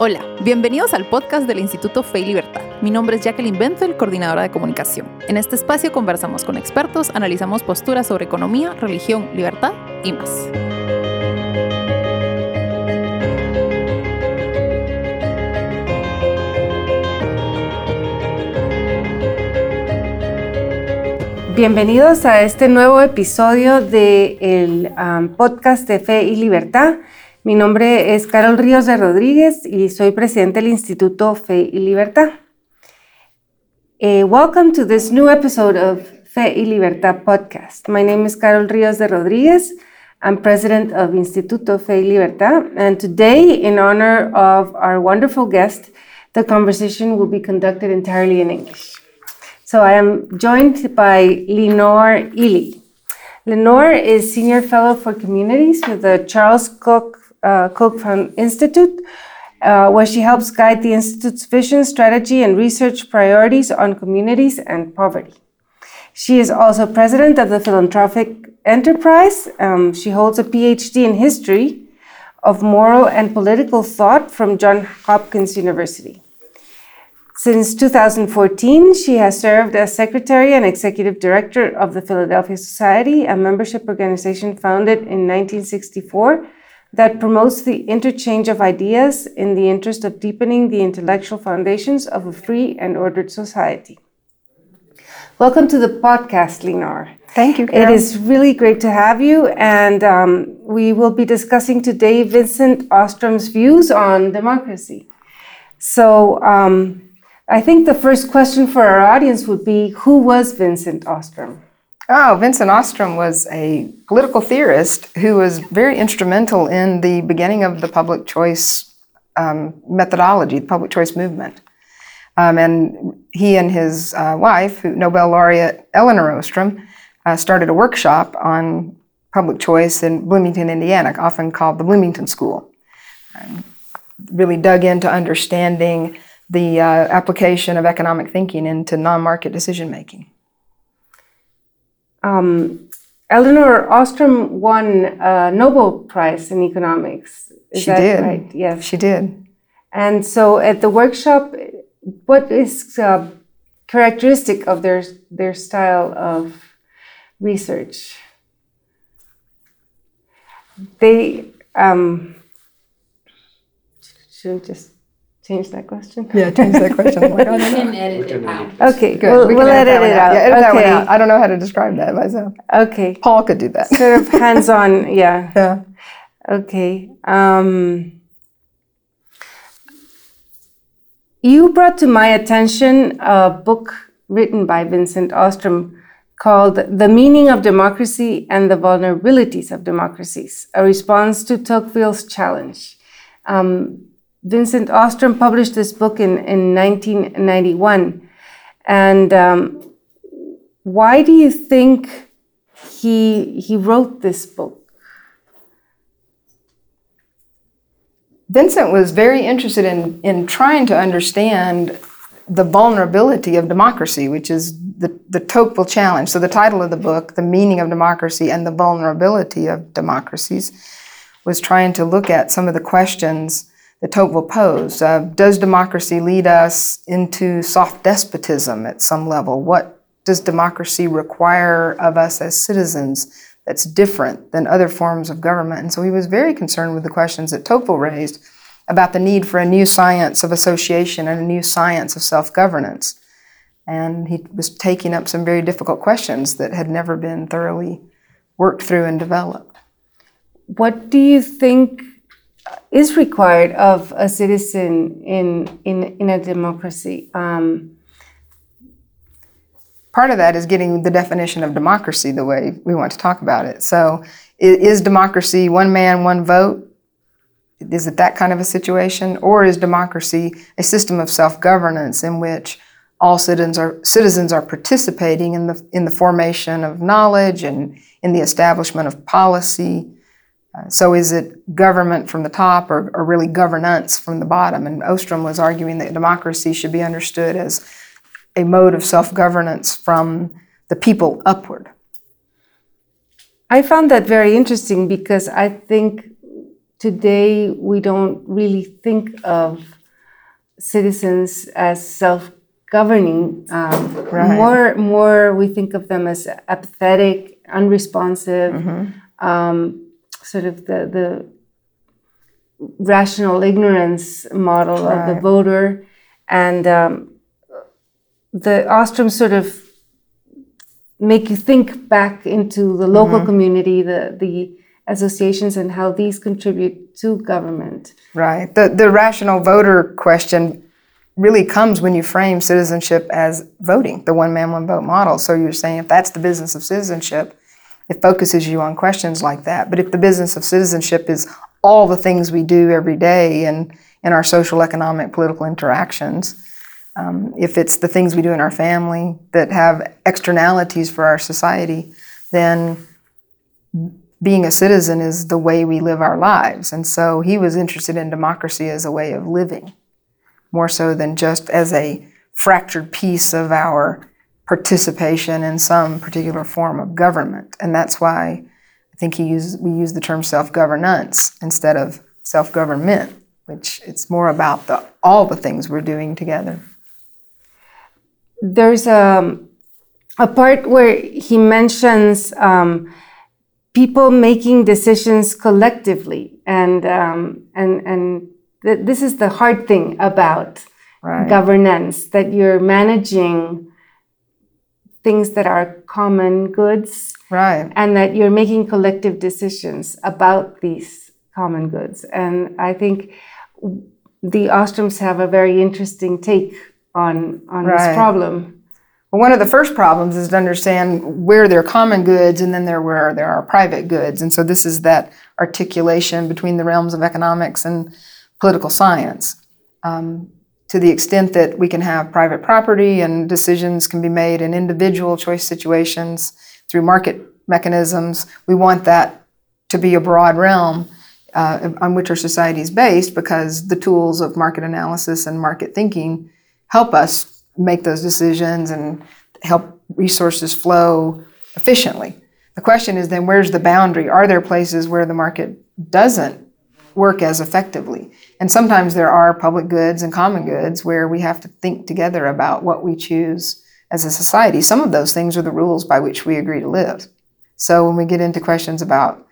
Hola, bienvenidos al podcast del Instituto Fe y Libertad. Mi nombre es Jacqueline Benzel, coordinadora de comunicación. En este espacio conversamos con expertos, analizamos posturas sobre economía, religión, libertad y más. Bienvenidos a este nuevo episodio del um, podcast de Fe y Libertad. Mi nombre es Carol Ríos de Rodríguez y soy presidente del Instituto Fe y Libertad. Uh, welcome to this new episode of Fe y Libertad podcast. My name is Carol Ríos de Rodríguez. I'm president of Instituto Fe y Libertad. And today, in honor of our wonderful guest, the conversation will be conducted entirely in English. So I am joined by Lenore Ealy. Lenore is Senior Fellow for Communities with the Charles Cook, uh, Cook Institute, uh, where she helps guide the Institute's vision, strategy, and research priorities on communities and poverty. She is also president of the philanthropic enterprise. Um, she holds a PhD in history of moral and political thought from Johns Hopkins University. Since 2014, she has served as secretary and executive director of the Philadelphia Society, a membership organization founded in 1964 that promotes the interchange of ideas in the interest of deepening the intellectual foundations of a free and ordered society. Welcome to the podcast, Lenore. Thank you. Carol. It is really great to have you, and um, we will be discussing today Vincent Ostrom's views on democracy. So, um, I think the first question for our audience would be Who was Vincent Ostrom? Oh, Vincent Ostrom was a political theorist who was very instrumental in the beginning of the public choice um, methodology, the public choice movement. Um, and he and his uh, wife, Nobel laureate Elinor Ostrom, uh, started a workshop on public choice in Bloomington, Indiana, often called the Bloomington School. Um, really dug into understanding the uh, application of economic thinking into non-market decision making. Um, Elinor Ostrom won a Nobel Prize in economics. Is she did. Right? Yes, she did. And so, at the workshop, what is uh, characteristic of their their style of research? They um, should just change that question? Yeah, change that question. we can edit it out. Okay, good. We'll, we will edit, edit it out. Yeah, edit okay. that one out. I don't know how to describe that myself. Okay. Paul could do that. Sort of hands-on, yeah. Yeah. Okay. Um, you brought to my attention a book written by Vincent Ostrom called The Meaning of Democracy and the Vulnerabilities of Democracies, a response to Tocqueville's challenge. Um, Vincent Ostrom published this book in, in 1991. And um, why do you think he, he wrote this book? Vincent was very interested in, in trying to understand the vulnerability of democracy, which is the, the Tocqueville challenge. So, the title of the book, The Meaning of Democracy and the Vulnerability of Democracies, was trying to look at some of the questions that Tocqueville posed. Uh, does democracy lead us into soft despotism at some level? What does democracy require of us as citizens that's different than other forms of government? And so he was very concerned with the questions that Tocqueville raised about the need for a new science of association and a new science of self governance. And he was taking up some very difficult questions that had never been thoroughly worked through and developed. What do you think is required of a citizen in in in a democracy. Um, Part of that is getting the definition of democracy the way we want to talk about it. So, is democracy one man, one vote? Is it that kind of a situation, or is democracy a system of self-governance in which all citizens are citizens are participating in the in the formation of knowledge and in the establishment of policy? So is it government from the top or, or, really governance from the bottom? And Ostrom was arguing that democracy should be understood as a mode of self-governance from the people upward. I found that very interesting because I think today we don't really think of citizens as self-governing. Um, Right. More, more we think of them as apathetic, unresponsive, um, sort of the the rational ignorance model of the voter, and um, the Ostrom sort of make you think back into the local community, the the associations, and how these contribute to government. Right. The the rational voter question really comes when you frame citizenship as voting, the one man one vote model. So you're saying if that's the business of citizenship, it focuses you on questions like that. But if the business of citizenship is all the things we do every day in, in our social, economic, political interactions, um, if it's the things we do in our family that have externalities for our society, then being a citizen is the way we live our lives. And so he was interested in democracy as a way of living, more so than just as a fractured piece of our participation in some particular form of government. And that's why I think he used, we use the term self-governance instead of self-government, which it's more about the, all the things we're doing together. There's a a part where he mentions um, people making decisions collectively, and um, and and th- this is the hard thing about Right. governance that you're managing things that are common goods Right. and that you're making collective decisions about these common goods. And I think the Ostroms have a very interesting take on on Right. this problem. Well, one of the first problems is to understand where there are common goods and then there where there are private goods. And so this is that articulation between the realms of economics and political science. Um, to the extent that we can have private property and decisions can be made in individual choice situations through market mechanisms, we want that to be a broad realm uh, on which our society is based because the tools of market analysis and market thinking help us make those decisions and help resources flow efficiently. The question is then where's the boundary? Are there places where the market doesn't work as effectively? And sometimes there are public goods and common goods where we have to think together about what we choose as a society. Some of those things are the rules by which we agree to live. So when we get into questions about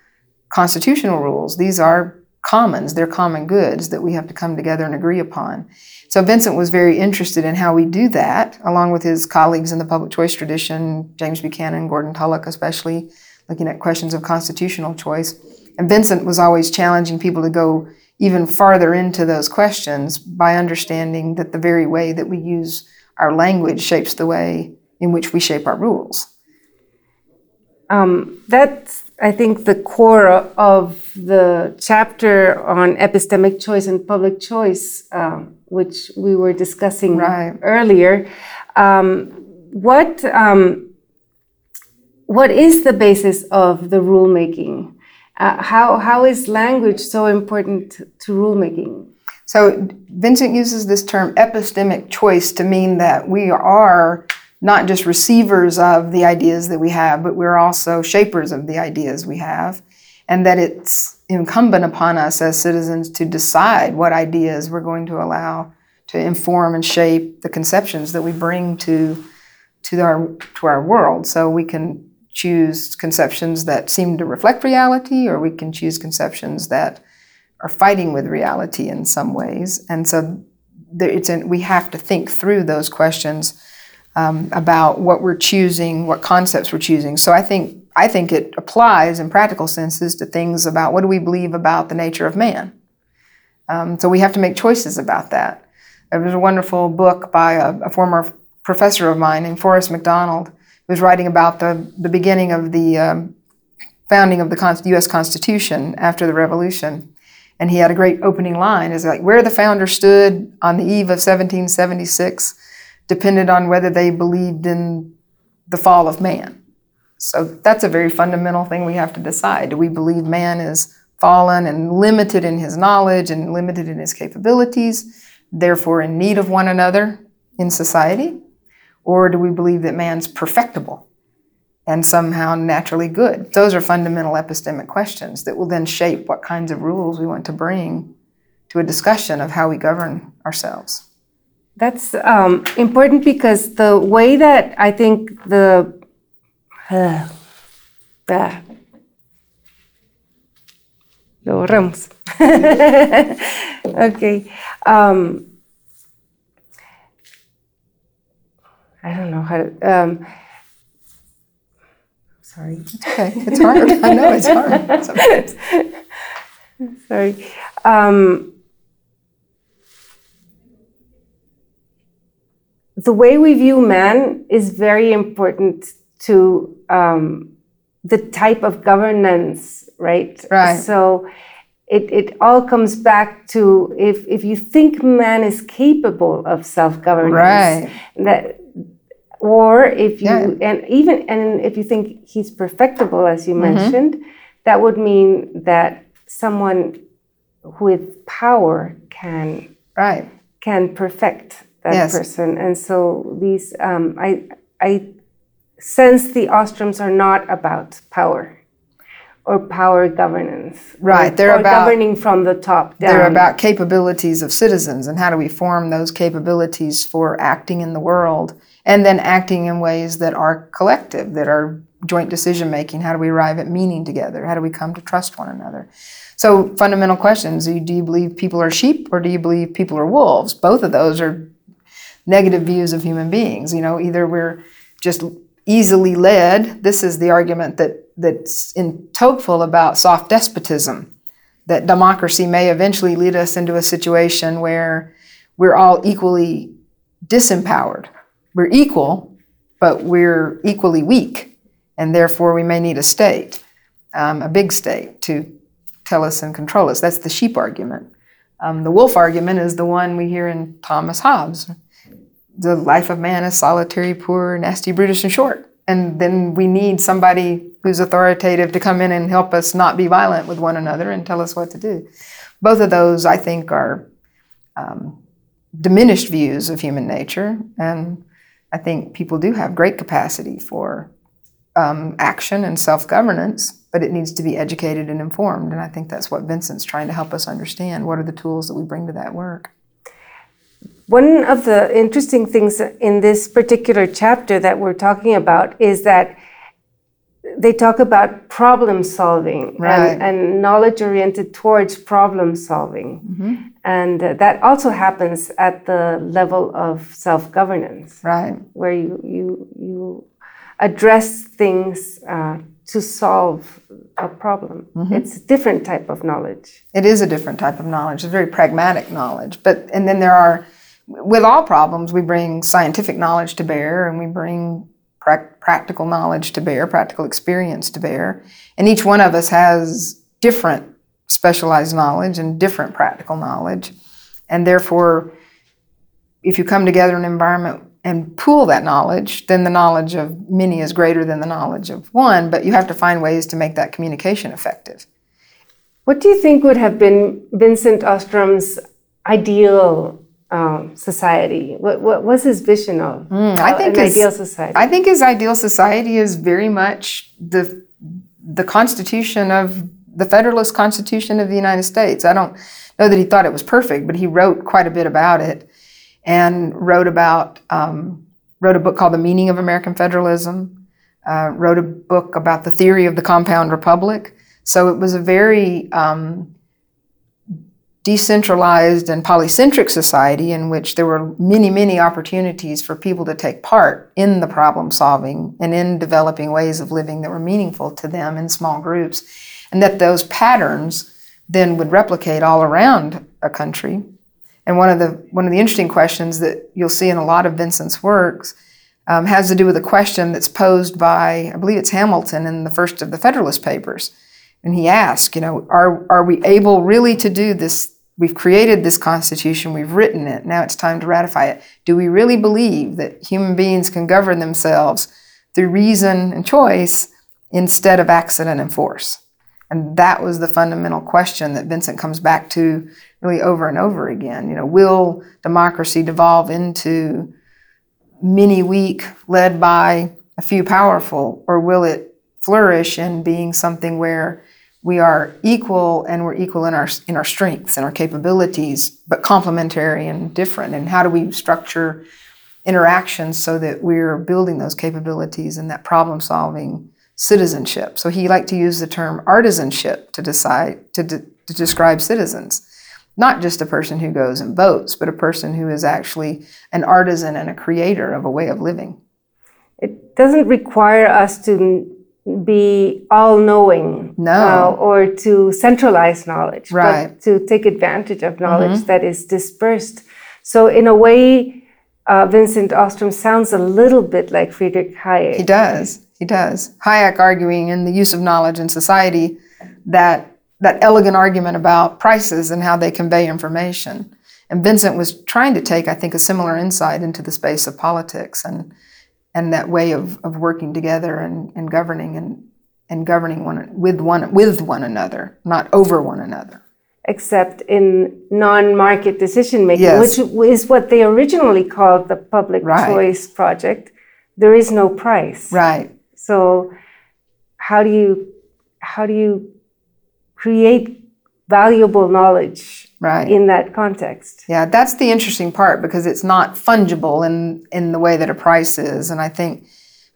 constitutional rules, these are commons, they're common goods that we have to come together and agree upon. So Vincent was very interested in how we do that, along with his colleagues in the public choice tradition, James Buchanan, Gordon Tullock, especially, looking at questions of constitutional choice. And Vincent was always challenging people to go even farther into those questions by understanding that the very way that we use our language shapes the way in which we shape our rules. Um, that's, I think, the core of the chapter on epistemic choice and public choice, um, which we were discussing Right. earlier. Um, what um, what is the basis of the rulemaking? Uh, how how is language so important to rulemaking? So Vincent uses this term epistemic choice to mean that we are not just receivers of the ideas that we have, but we're also shapers of the ideas we have, and that it's incumbent upon us as citizens to decide what ideas we're going to allow to inform and shape the conceptions that we bring to to our to our world. So we can choose conceptions that seem to reflect reality, or we can choose conceptions that are fighting with reality in some ways. And so there, it's an, we have to think through those questions um, about what we're choosing, what concepts we're choosing. So I think I think it applies in practical senses to things about what do we believe about the nature of man. Um, so we have to make choices about that. There was a wonderful book by a, a former professor of mine named Forrest McDonald, was writing about the, the beginning of the um, founding of the U.S. Constitution after the Revolution. And he had a great opening line is like, where the founder stood on the eve of 1776 depended on whether they believed in the fall of man. So that's a very fundamental thing we have to decide. Do we believe man is fallen and limited in his knowledge and limited in his capabilities, therefore in need of one another in society? Or do we believe that man's perfectible and somehow naturally good? Those are fundamental epistemic questions that will then shape what kinds of rules we want to bring to a discussion of how we govern ourselves. That's um, important because the way that I think the uh, ah, lo borramos. okay. Um, I don't know how to. Um, sorry. Okay, it's hard. I know it's hard sometimes. Sorry. Um, the way we view man is very important to um, the type of governance, right? Right. So it, it all comes back to if, if you think man is capable of self governance, Right. that or if you Yeah. and even and if you think he's perfectible as you Mm-hmm. mentioned that would mean that someone with power can Right. can perfect that Yes. person and so these um, i i sense the ostroms are not about power or power governance Right, or, they're or about- governing from the top down They're about capabilities of citizens and how do we form those capabilities for acting in the world and then acting in ways that are collective, that are joint decision making. How do we arrive at meaning together? How do we come to trust one another? So, fundamental questions do you, believe people are sheep or do you believe people are wolves? Both of those are negative views of human beings. You know, either we're just easily led. This is the argument that that's in Tocqueville about soft despotism that democracy may eventually lead us into a situation where we're all equally disempowered. We're equal, but we're equally weak, and therefore we may need a state, um, a big state, to tell us and control us. That's the sheep argument. Um, the wolf argument is the one we hear in Thomas Hobbes. The life of man is solitary, poor, nasty, brutish, and short. And then we need somebody who's authoritative to come in and help us not be violent with one another and tell us what to do. Both of those, I think, are um, diminished views of human nature. And I think people do have great capacity for um, action and self governance, but it needs to be educated and informed. And I think that's what Vincent's trying to help us understand. What are the tools that we bring to that work? One of the interesting things in this particular chapter that we're talking about is that they talk about problem solving Right. and, and knowledge oriented towards problem solving. And that also happens at the level of self governance, Right. where you, you, you address things uh, to solve a problem. It's a different type of knowledge. It is a different type of knowledge. It's very pragmatic knowledge. But and then there are, with all problems, we bring scientific knowledge to bear, and we bring prac- practical knowledge to bear, practical experience to bear, and each one of us has different specialized knowledge and different practical knowledge, and therefore, if you come together in an environment and pool that knowledge, then the knowledge of many is greater than the knowledge of one. But you have to find ways to make that communication effective. What do you think would have been Vincent Ostrom's ideal um, society? What, what was his vision of Mm, I uh, think an his- ideal society? I think his ideal society is very much the the Constitution of the Federalist Constitution of the United States. I don't know that he thought it was perfect, but he wrote quite a bit about it, and wrote about um, wrote a book called The Meaning of American Federalism. Uh, wrote a book about the theory of the compound republic. So it was a very um, decentralized and polycentric society in which there were many, many opportunities for people to take part in the problem solving and in developing ways of living that were meaningful to them in small groups, and that those patterns then would replicate all around a country. And one of the one of the interesting questions that you'll see in a lot of Vincent's works um, has to do with a question that's posed by I believe it's Hamilton in the first of the Federalist Papers, and he asks, you know, are are we able really to do this? We've created this Constitution, we've written it. Now it's time to ratify it. Do we really believe that human beings can govern themselves through reason and choice instead of accident and force? And that was the fundamental question that Vincent comes back to really over and over again. You know, will democracy devolve into mini weak, led by a few powerful, or will it flourish in being something where we are equal and we're equal in our in our strengths and our capabilities, but complementary and different? And how do we structure interactions so that we're building those capabilities and that problem solving citizenship? So he liked to use the term artisanship to decide to, de- to describe citizens not just a person who goes and votes, but a person who is actually an artisan and a creator of a way of living. It doesn't require us to be all knowing No. uh, or to centralize knowledge, Right. but to take advantage of knowledge that is dispersed. So, in a way, uh, Vincent Ostrom sounds a little bit like Friedrich Hayek. He does. He does. Hayek arguing in the use of knowledge in society that that elegant argument about prices and how they convey information. And Vincent was trying to take, I think, a similar insight into the space of politics and and that way of, of working together and, and governing and, and governing one with one with one another, not over one another. except in non-market decision making, Yes. which is what they originally called the public Right. choice project. There is no price. Right. So how do you how do you create valuable knowledge Right. in that context? Yeah, that's the interesting part because it's not fungible in, in the way that a price is. And I think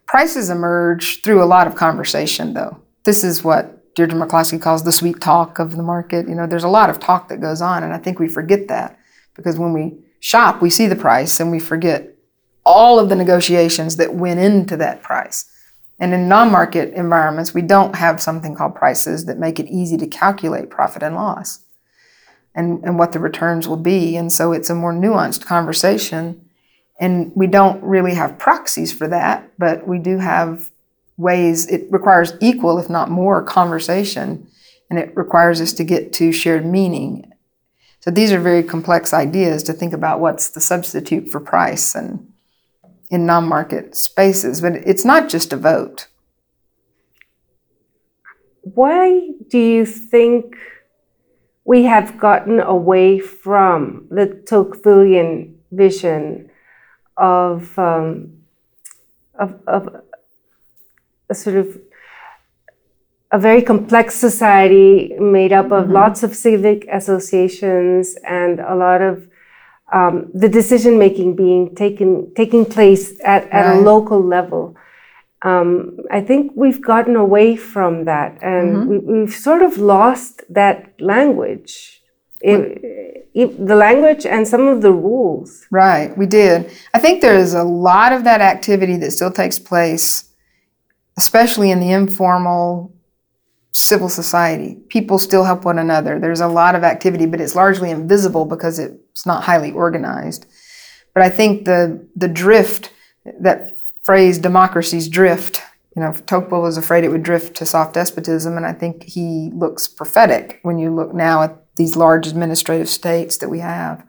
prices emerge through a lot of conversation, though. This is what Deirdre McCloskey calls the sweet talk of the market. You know, there's a lot of talk that goes on, and I think we forget that because when we shop, we see the price and we forget all of the negotiations that went into that price. And in non market environments, we don't have something called prices that make it easy to calculate profit and loss and, and what the returns will be. And so it's a more nuanced conversation. And we don't really have proxies for that, but we do have ways, it requires equal, if not more, conversation. And it requires us to get to shared meaning. So these are very complex ideas to think about what's the substitute for price and in non-market spaces. But it's not just a vote. Why do you think we have gotten away from the Tocquevillian vision of, um, of, of a sort of a very complex society made up of lots of civic associations and a lot of um, the decision making being taken taking place at, at a local level. Um, I think we've gotten away from that, and we, we've sort of lost that language, It- it- the language and some of the rules. Right, we did. I think there is a lot of that activity that still takes place, especially in the informal civil society. People still help one another. There's a lot of activity, but it's largely invisible because it's not highly organized. But I think the the drift, that phrase "democracy's drift," you know, Tocqueville was afraid it would drift to soft despotism, and I think he looks prophetic when you look now at these large administrative states that we have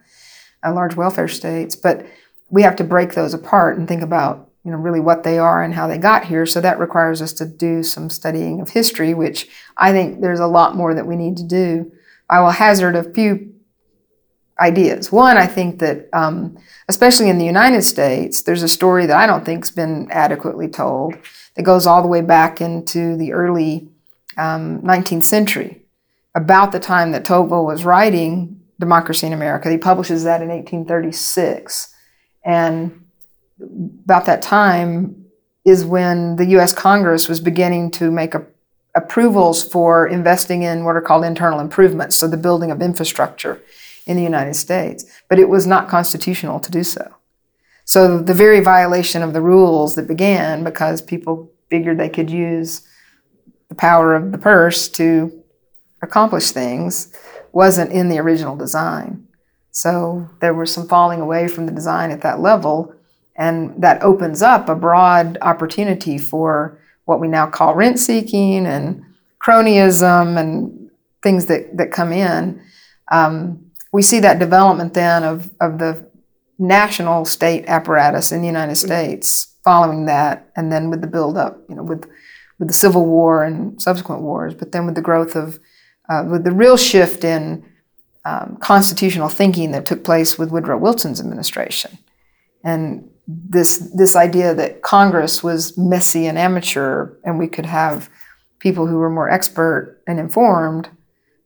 uh, large welfare states, but we have to break those apart and think about you know really what they are and how they got here. So that requires us to do some studying of history, which I think there's a lot more that we need to do. I will hazard a few ideas. One, I think that um, especially in the United States, there's a story that I don't think's been adequately told that goes all the way back into the early um, 19th century about the time that Tocqueville was writing Democracy in America. He publishes that in 1836. And about that time is when the US Congress was beginning to make a, approvals for investing in what are called internal improvements, so the building of infrastructure in the United States. But it was not constitutional to do so. So the very violation of the rules that began because people figured they could use the power of the purse to accomplish things wasn't in the original design. So there was some falling away from the design at that level, and that opens up a broad opportunity for what we now call rent seeking and cronyism and things that, that come in. Um, we see that development then of, of the national state apparatus in the United States following that, and then with the buildup, you know, with with the Civil War and subsequent wars, but then with the growth of uh, with the real shift in um, constitutional thinking that took place with Woodrow Wilson's administration. And this this idea that Congress was messy and amateur, and we could have people who were more expert and informed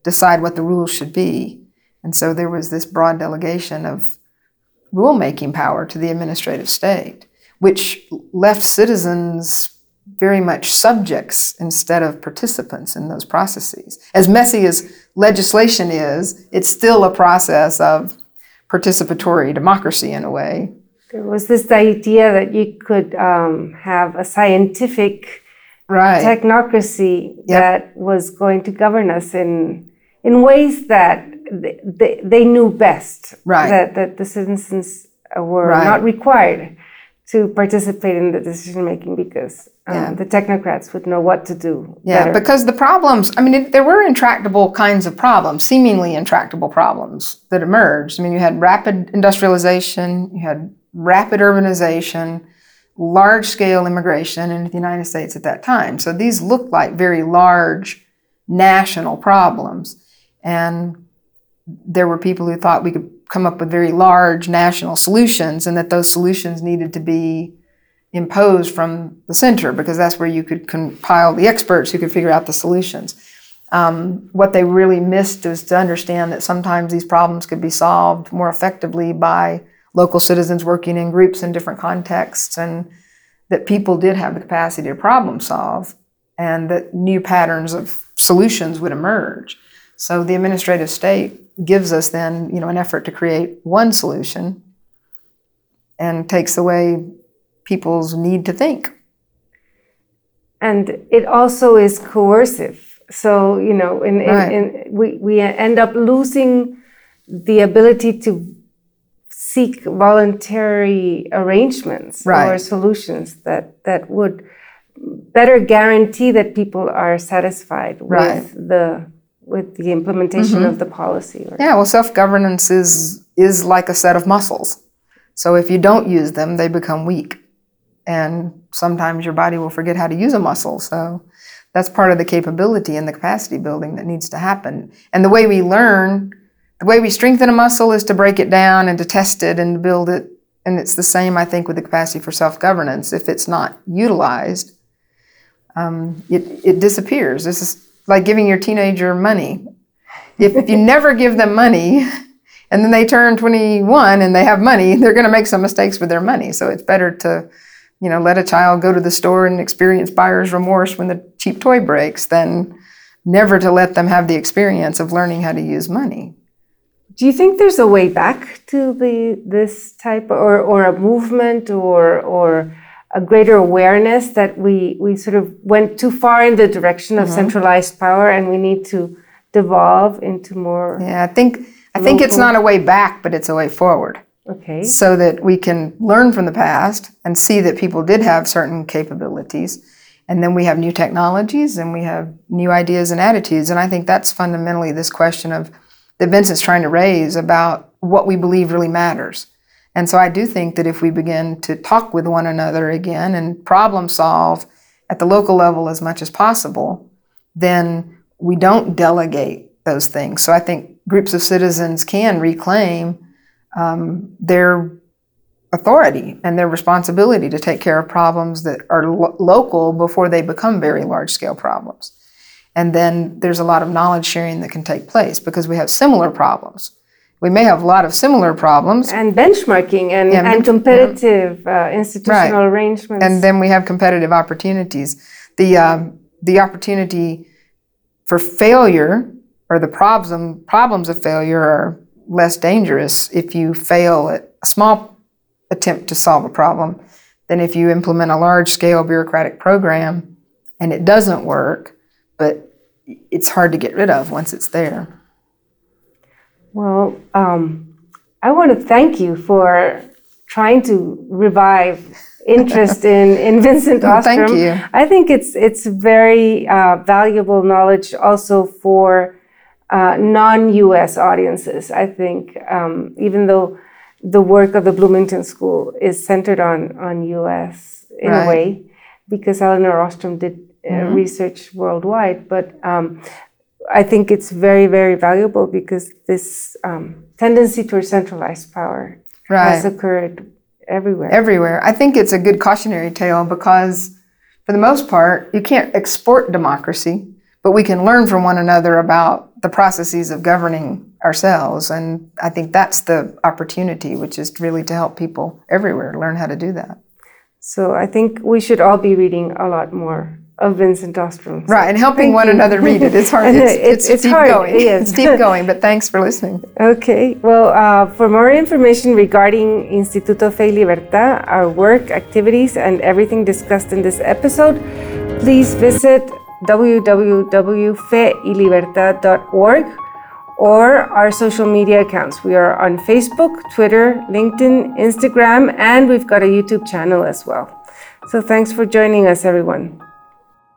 decide what the rules should be. And so there was this broad delegation of rulemaking power to the administrative state, which left citizens very much subjects instead of participants in those processes. As messy as legislation is, it's still a process of participatory democracy in a way. There was this idea that you could um, have a scientific Right. technocracy Yep. that was going to govern us in in ways that they, they, they knew best. Right. That, that the citizens uh, were Right. not required to participate in the decision making because um, Yeah. the technocrats would know what to do. Yeah, better. because the problems, I mean, it, there were intractable kinds of problems, seemingly intractable problems that emerged. I mean, you had rapid industrialization, you had rapid urbanization, large scale immigration into the United States at that time. So these looked like very large national problems. And there were people who thought we could come up with very large national solutions and that those solutions needed to be imposed from the center because that's where you could compile the experts who could figure out the solutions. Um, what they really missed is to understand that sometimes these problems could be solved more effectively by local citizens working in groups in different contexts and that people did have the capacity to problem solve and that new patterns of solutions would emerge. So the administrative state gives us then, you know, an effort to create one solution and takes away people's need to think. and it also is coercive. So you know, in, in, Right. in we we end up losing the ability to seek voluntary arrangements or solutions that that would better guarantee that people are satisfied Right. with the with the implementation of the policy. Or, Yeah, well, self-governance is is like a set of muscles. So if you don't use them, they become weak. And sometimes your body will forget how to use a muscle. So that's part of the capability and the capacity building that needs to happen. And the way we learn, the way we strengthen a muscle is to break it down and to test it and to build it. And it's the same, I think, with the capacity for self-governance. If it's not utilized, um, it, it disappears. This is like giving your teenager money. If you never give them money and then they turn 21 and they have money, they're going to make some mistakes with their money. So it's better to, you know, let a child go to the store and experience buyer's remorse when the cheap toy breaks than never to let them have the experience of learning how to use money. Do you think there's a way back to the this type or or a movement or or a greater awareness that we we sort of went too far in the direction of mm-hmm. centralized power and we need to devolve into more Yeah, I think I think it's not a way back, but it's a way forward. okay so that we can learn from the past and see that people did have certain capabilities. And then we have new technologies and we have new ideas and attitudes. And I think that's fundamentally this question of that Vincent's trying to raise about what we believe really matters. And so I do think that if we begin to talk with one another again and problem solve at the local level as much as possible, then we don't delegate those things. So I think groups of citizens can reclaim um, their authority and their responsibility to take care of problems that are lo- local before they become very large scale problems. And then there's a lot of knowledge sharing that can take place because we have similar problems. We may have a lot of similar problems, and benchmarking and, Yeah, and bench- competitive uh, institutional arrangements and then we have competitive opportunities. The um, the opportunity for failure or the problem problems of failure are less dangerous if you fail at a small attempt to solve a problem than if you implement a large scale bureaucratic program and it doesn't work, but it's hard to get rid of once it's there. Well, um, I want to thank you for trying to revive interest in, in Vincent Ostrom. thank you. I think it's it's very uh, valuable knowledge also for uh, non-U.S. audiences. I think um, even though the work of the Bloomington School is centered on on U.S. in Right. a way, because Elinor Ostrom did uh, Mm-hmm. research worldwide, but um, I think it's very, very valuable because this um, tendency towards centralized power has occurred everywhere. everywhere. I think it's a good cautionary tale because, for the most part, you can't export democracy, but we can learn from one another about the processes of governing ourselves. And I think that's the opportunity, which is really to help people everywhere learn how to do that. so I think we should all be reading a lot more of Vincent Ostrom. So Right, and helping one you. another read it. It's hard. It's, it's- it's, deep hard, going. yes. It's deep going, but thanks for listening. Okay, well, uh, for more information regarding Instituto Fe y Libertad, our work, activities, and everything discussed in this episode, please visit www.feylibertad.org or our social media accounts. We are on Facebook, Twitter, LinkedIn, Instagram, and we've got a YouTube channel as well. So thanks for joining us, everyone.